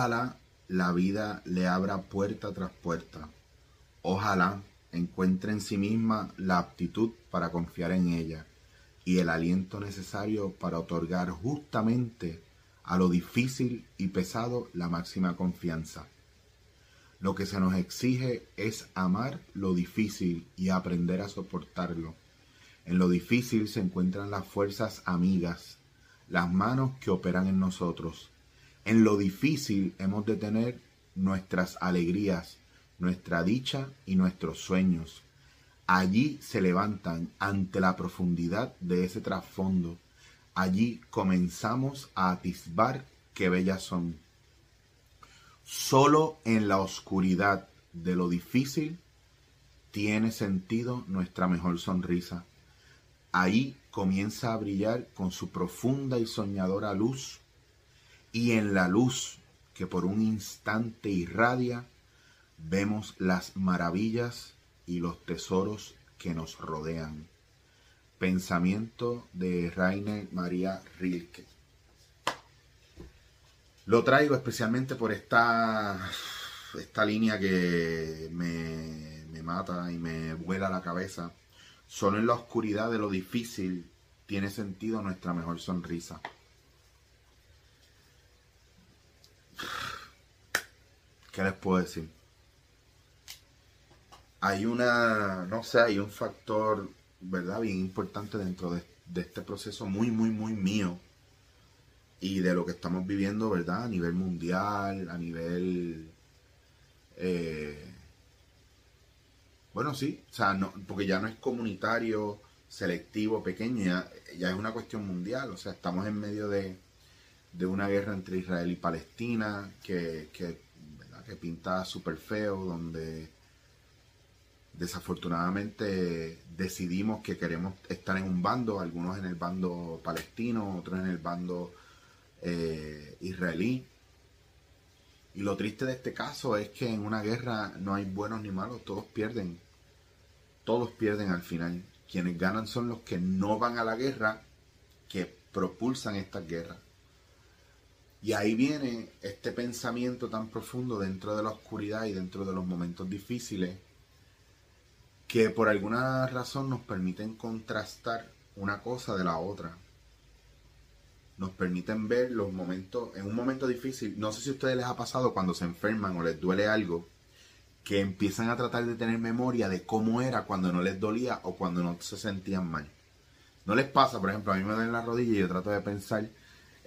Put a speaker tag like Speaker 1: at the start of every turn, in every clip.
Speaker 1: Ojalá la vida le abra puerta tras puerta. Ojalá encuentre en sí misma la aptitud para confiar en ella y el aliento necesario para otorgar justamente a lo difícil y pesado la máxima confianza. Lo que se nos exige es amar lo difícil y aprender a soportarlo. En lo difícil se encuentran las fuerzas amigas, las manos que operan en nosotros. En lo difícil hemos de tener nuestras alegrías, nuestra dicha y nuestros sueños. Allí se levantan ante la profundidad de ese trasfondo. Allí comenzamos a atisbar qué bellas son. Solo en la oscuridad de lo difícil tiene sentido nuestra mejor sonrisa. Ahí comienza a brillar con su profunda y soñadora luz, y en la luz que por un instante irradia, vemos las maravillas y los tesoros que nos rodean. Pensamiento de Rainer María Rilke. Lo traigo especialmente por esta, esta línea que me, me mata y me vuela la cabeza. Solo en la oscuridad de lo difícil tiene sentido nuestra mejor sonrisa. ¿Qué les puedo decir? Hay una, no sé, hay un factor, ¿verdad? Bien importante dentro de, este proceso muy, muy, muy mío y de lo que estamos viviendo, ¿verdad? A nivel mundial, a nivel... Eh, bueno, sí, o sea, no, porque ya no es comunitario, selectivo, pequeño, ya, es una cuestión mundial, o sea, estamos en medio de, de una guerra entre Israel y Palestina que, que que pinta súper feo, donde desafortunadamente decidimos que queremos estar en un bando, algunos en el bando palestino, otros en el bando eh, israelí. Y lo triste de este caso es que en una guerra no hay buenos ni malos, todos pierden. Todos pierden al final. Quienes ganan son los que no van a la guerra, que propulsan estas guerras. Y ahí viene este pensamiento tan profundo dentro de la oscuridad y dentro de los momentos difíciles que por alguna razón nos permiten contrastar una cosa de la otra. Nos permiten ver los momentos, en un momento difícil, no sé si a ustedes les ha pasado cuando se enferman o les duele algo, que empiezan a tratar de tener memoria de cómo era cuando no les dolía o cuando no se sentían mal. No les pasa, por ejemplo, a mí me duele la rodilla y yo trato de pensar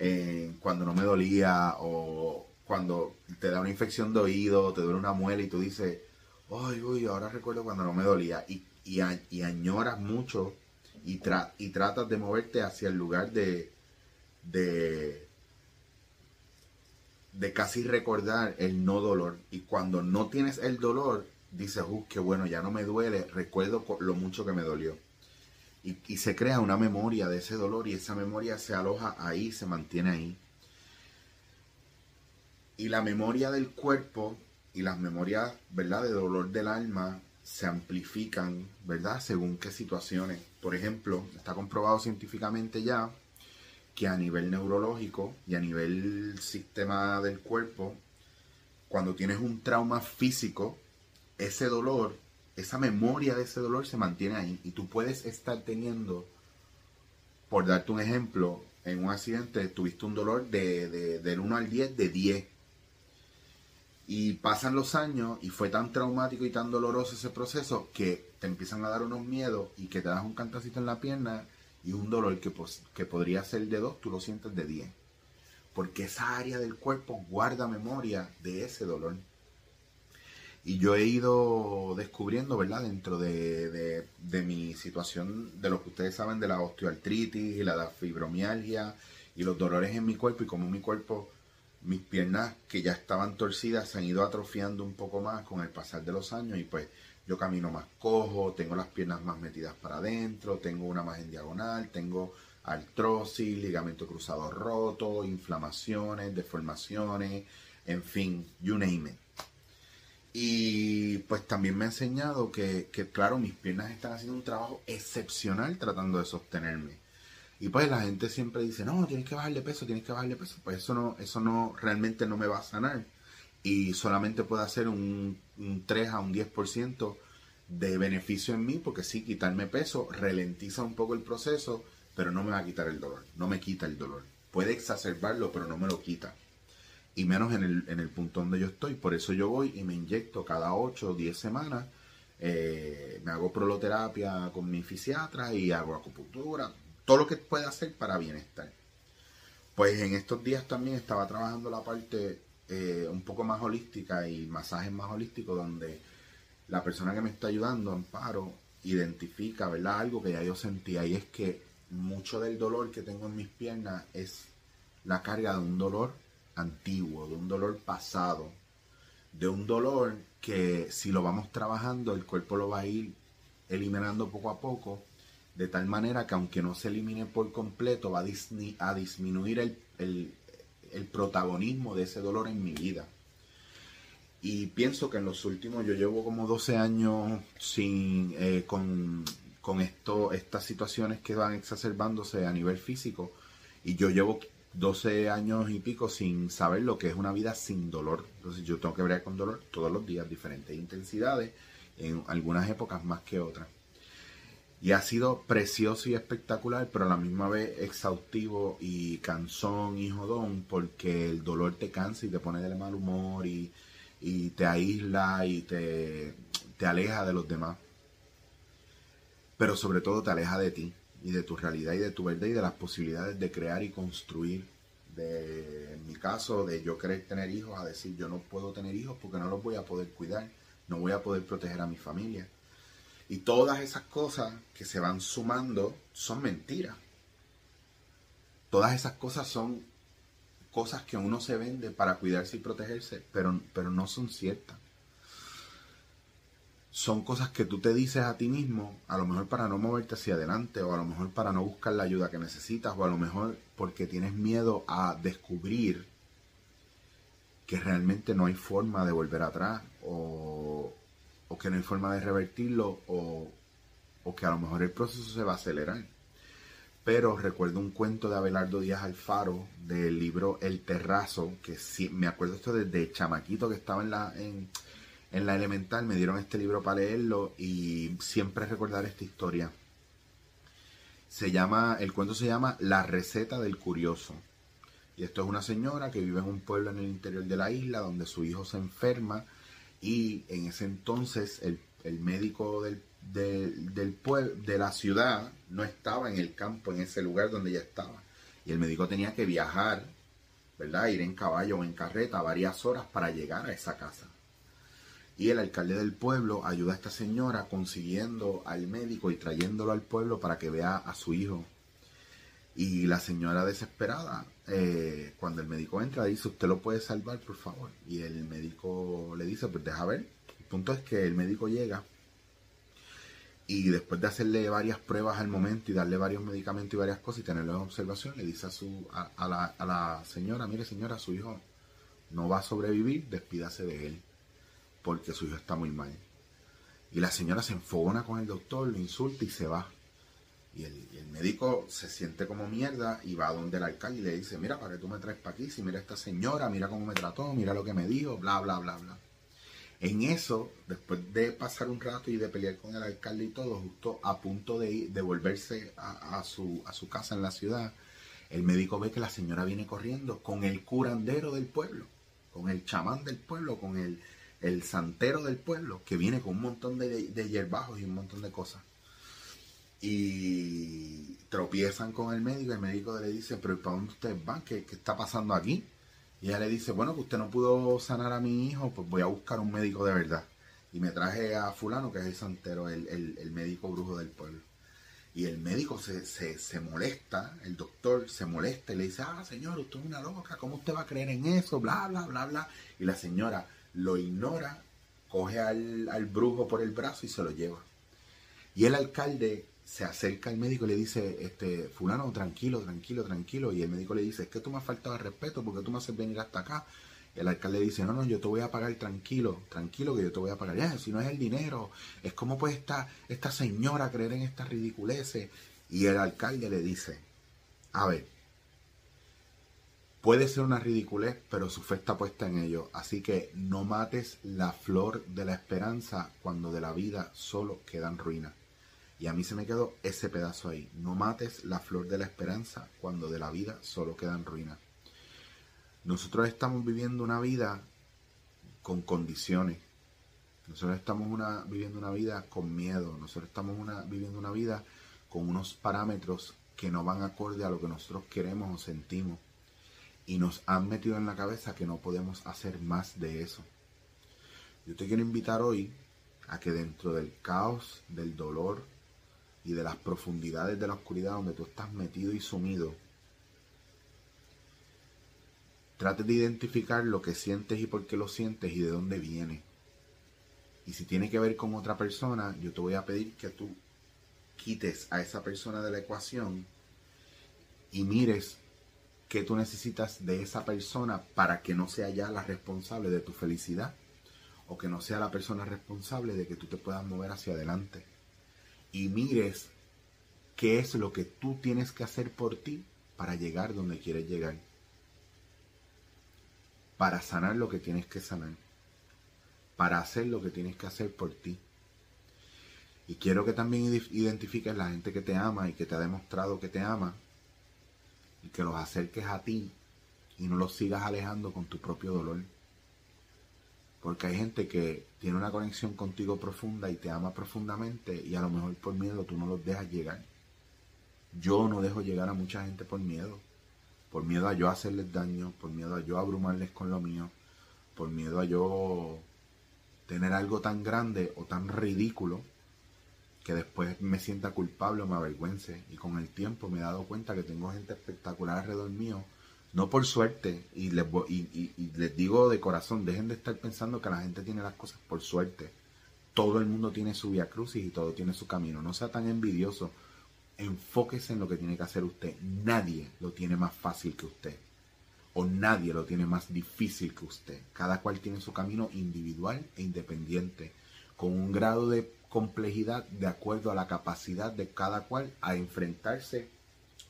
Speaker 1: eh, cuando no me dolía o cuando te da una infección de oído, te duele una muela y tú dices, ay, uy, ahora recuerdo cuando no me dolía y, y, añoras mucho y, y tratas de moverte hacia el lugar de, de, de casi recordar el no dolor. Y cuando no tienes el dolor, dices, uh, qué bueno, ya no me duele, recuerdo lo mucho que me dolió y, se crea una memoria de ese dolor y esa memoria se aloja ahí, se mantiene ahí. Y la memoria del cuerpo y las memorias, ¿verdad?, de dolor del alma se amplifican, ¿verdad?, según qué situaciones. Por ejemplo, está comprobado científicamente ya que a nivel neurológico y a nivel sistema del cuerpo, cuando tienes un trauma físico, ese dolor esa memoria de ese dolor se mantiene ahí y tú puedes estar teniendo, por darte un ejemplo, en un accidente tuviste un dolor de, del 1 al 10 de 10 y pasan los años y fue tan traumático y tan doloroso ese proceso que te empiezan a dar unos miedos y que te das un cantacito en la pierna y un dolor que, que podría ser de 2, tú lo sientes de 10. Porque esa área del cuerpo guarda memoria de ese dolor. Y yo he ido descubriendo, ¿verdad? Dentro de, mi situación, de lo que ustedes saben de la osteoartritis y la fibromialgia y los dolores en mi cuerpo y como mi cuerpo, mis piernas que ya estaban torcidas se han ido atrofiando un poco más con el pasar de los años y pues yo camino más cojo, tengo las piernas más metidas para adentro, tengo una más en diagonal, tengo artrosis, ligamento cruzado roto, inflamaciones, deformaciones, en fin, you name it. Y pues también me ha enseñado que, claro, mis piernas están haciendo un trabajo excepcional tratando de sostenerme. Y pues la gente siempre dice, no, tienes que bajarle peso, tienes que bajarle peso. Pues eso no, eso no, realmente no me va a sanar. Y solamente puede hacer un, un 3 a un 10% de beneficio en mí, porque sí, quitarme peso ralentiza un poco el proceso, pero no me va a quitar el dolor, no me quita el dolor. Puede exacerbarlo, pero no me lo quita. Y menos en el, en el punto donde yo estoy. Por eso yo voy y me inyecto cada 8 o 10 semanas. Eh, me hago proloterapia con mi fisiatra y hago acupuntura. Todo lo que pueda hacer para bienestar. Pues en estos días también estaba trabajando la parte eh, un poco más holística y masajes más holísticos donde la persona que me está ayudando, Amparo, identifica, ¿verdad? Algo que ya yo sentía y es que mucho del dolor que tengo en mis piernas es la carga de un dolor antiguo, de un dolor pasado, de un dolor que si lo vamos trabajando el cuerpo lo va a ir eliminando poco a poco, de tal manera que aunque no se elimine por completo, va a, disminuir el, el protagonismo de ese dolor en mi vida. Y pienso que en los últimos, yo llevo como 12 años sin, eh, con, esto, estas situaciones que van exacerbándose a nivel físico. Y yo llevo 12 años y pico sin saber lo que es una vida sin dolor. Entonces yo tengo que ver con dolor todos los días, diferentes intensidades, en algunas épocas más que otras. Y ha sido precioso y espectacular, pero a la misma vez exhaustivo y cansón y jodón, porque el dolor te cansa y te pone de mal humor y te aísla y te aleja de los demás. Pero sobre todo te aleja de ti y de tu realidad y de tu verdad y de las posibilidades de crear y construir. De, en mi caso, de yo querer tener hijos, a decir yo no puedo tener hijos porque no los voy a poder cuidar, no voy a poder proteger a mi familia. Y todas esas cosas que se van sumando son mentiras. Todas esas cosas son cosas que uno se vende para cuidarse y protegerse, pero, pero no son ciertas. Son cosas que tú te dices a ti mismo, a lo mejor para no moverte hacia adelante, o a lo mejor para no buscar la ayuda que necesitas, o a lo mejor porque tienes miedo a descubrir que realmente no hay forma de volver atrás, o, o que no hay forma de revertirlo, o, o que a lo mejor el proceso se va a acelerar. Pero recuerdo un cuento de Abelardo Díaz Alfaro del libro El Terrazo, que sí, me acuerdo esto desde chamaquito que estaba en la, la elemental, me dieron este libro para leerlo y siempre recordar esta historia. Se llama, el cuento se llama La receta del curioso. Y esto es una señora que vive en un pueblo en el interior de la isla donde su hijo se enferma y en ese entonces el, el médico del del de la ciudad no estaba en el campo, en ese lugar donde ella estaba. Y el médico tenía que viajar, ¿verdad? Ir en caballo o en carreta varias horas para llegar a esa casa. Y el alcalde del pueblo ayuda a esta señora consiguiendo al médico y trayéndolo al pueblo para que vea a su hijo. Y la señora desesperada, eh, cuando el médico entra, dice, usted lo puede salvar, por favor. Y el médico le dice, pues deja ver. El punto es que el médico llega y después de hacerle varias pruebas al momento y darle varios medicamentos y varias cosas y tenerlo en observación, le dice a, su, a, la, a la señora, mire señora, su hijo no va a sobrevivir, despídase de él, porque su hijo está muy mal. Y la señora se enfogona con el doctor, lo insulta y se va. Y el, médico se siente como mierda y va a donde el alcalde y le dice, mira, ¿para qué tú me traes para aquí? Si mira a esta señora, mira cómo me trató, mira lo que me dijo, bla, bla, bla, bla. En eso, después de pasar un rato y de pelear con el alcalde y todo, justo a punto de, de volverse a, su, a su casa en la ciudad, el médico ve que la señora viene corriendo con el curandero del pueblo, con el chamán del pueblo, con el, el santero del pueblo, que viene con un montón de, de hierbajos y un montón de cosas. Y tropiezan con el médico, el médico le dice, pero ¿para dónde ustedes van? ¿Qué, qué está pasando aquí? Y ella le dice, bueno, que usted no pudo sanar a mi hijo, pues voy a buscar un médico de verdad. Y me traje a fulano, que es el santero, el, médico brujo del pueblo. Y el médico se, se, molesta, el doctor se molesta y le dice, ah, señor, usted es una loca, ¿cómo usted va a creer en eso? Bla, bla, bla, bla. Y la señora lo ignora, coge al, al brujo por el brazo y se lo lleva. Y el alcalde se acerca al médico y le dice, este, fulano, tranquilo, tranquilo, tranquilo. Y el médico le dice, es que tú me has faltado de respeto porque tú me haces venir hasta acá. El alcalde dice, no, no, yo te voy a pagar tranquilo, tranquilo que yo te voy a pagar. Ya, si no es el dinero, es como puede esta, esta señora creer en estas ridiculeces. Y el alcalde le dice, A ver, puede ser una ridiculez, pero su fe está puesta en ello. Así que no mates la flor de la esperanza cuando de la vida solo quedan ruinas. Y a mí se me quedó ese pedazo ahí. No mates la flor de la esperanza cuando de la vida solo quedan ruinas. Nosotros estamos viviendo una vida con condiciones. Nosotros estamos viviendo una vida con miedo. Nosotros estamos viviendo una vida con unos parámetros que no van acorde a lo que nosotros queremos o sentimos. Y nos han metido en la cabeza que no podemos hacer más de eso. Yo te quiero invitar hoy a que dentro del caos, del dolor y de las profundidades de la oscuridad donde tú estás metido y sumido, trate de identificar lo que sientes y por qué lo sientes y de dónde viene. Y si tiene que ver con otra persona, yo te voy a pedir que tú quites a esa persona de la ecuación y mires qué tú necesitas de esa persona para que no sea ya la responsable de tu felicidad o que no sea la persona responsable de que tú te puedas mover hacia adelante. Y mires qué es lo que tú tienes que hacer por ti para llegar donde quieres llegar. Para sanar lo que tienes que sanar. Para hacer lo que tienes que hacer por ti. Y quiero que también identifiques la gente que te ama y que te ha demostrado que te ama que los acerques a ti y no los sigas alejando con tu propio dolor. Porque hay gente que tiene una conexión contigo profunda y te ama profundamente y a lo mejor por miedo tú no los dejas llegar. Yo no dejo llegar a mucha gente por miedo. Por miedo a yo hacerles daño, por miedo a yo abrumarles con lo mío, por miedo a yo tener algo tan grande o tan ridículo que después me sienta culpable o me avergüence. Y con el tiempo me he dado cuenta que tengo gente espectacular alrededor mío, no por suerte, y les, y, les digo de corazón, dejen de estar pensando que la gente tiene las cosas por suerte. Todo el mundo tiene su vía crucis y todo tiene su camino. No sea tan envidioso. Enfóquese en lo que tiene que hacer usted. Nadie lo tiene más fácil que usted. O nadie lo tiene más difícil que usted. Cada cual tiene su camino individual e independiente. Con un grado de complejidad de acuerdo a la capacidad de cada cual a enfrentarse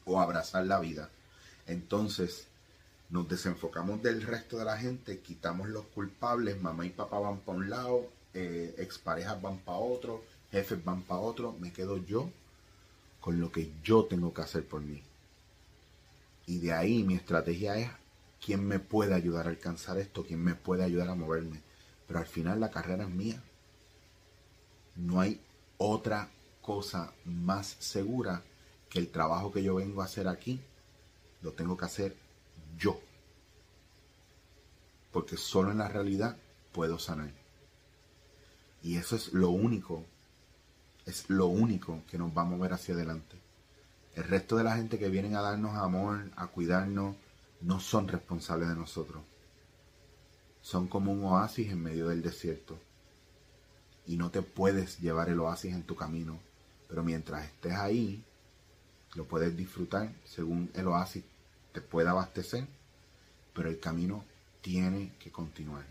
Speaker 1: o abrazar la vida. Entonces, nos desenfocamos del resto de la gente, quitamos los culpables, mamá y papá van para un lado, eh, exparejas van para otro, jefes van para otro, me quedo yo con lo que yo tengo que hacer por mí. Y de ahí mi estrategia es quién me puede ayudar a alcanzar esto, quién me puede ayudar a moverme. Pero al final la carrera es mía. No hay otra cosa más segura que el trabajo que yo vengo a hacer aquí, lo tengo que hacer yo. Porque solo en la realidad puedo sanar. Y eso es lo único, es lo único que nos va a mover hacia adelante. El resto de la gente que vienen a darnos amor, a cuidarnos, no son responsables de nosotros. Son como un oasis en medio del desierto y no te puedes llevar el oasis en tu camino. Pero mientras estés ahí, lo puedes disfrutar según el oasis te pueda abastecer, pero el camino tiene que continuar.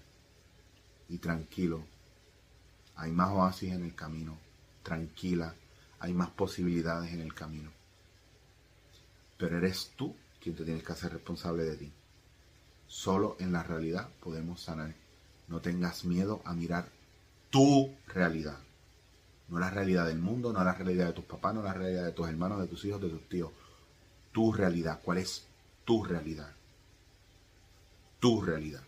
Speaker 1: Y tranquilo, hay más oasis en el camino, tranquila, hay más posibilidades en el camino. Pero eres tú quien te tienes que hacer responsable de ti. Solo en la realidad podemos sanar. No tengas miedo a mirar tu realidad. No la realidad del mundo, no la realidad de tus papás, no la realidad de tus hermanos, de tus hijos, de tus tíos. Tu realidad. ¿Cuál es tu realidad? Tu realidad.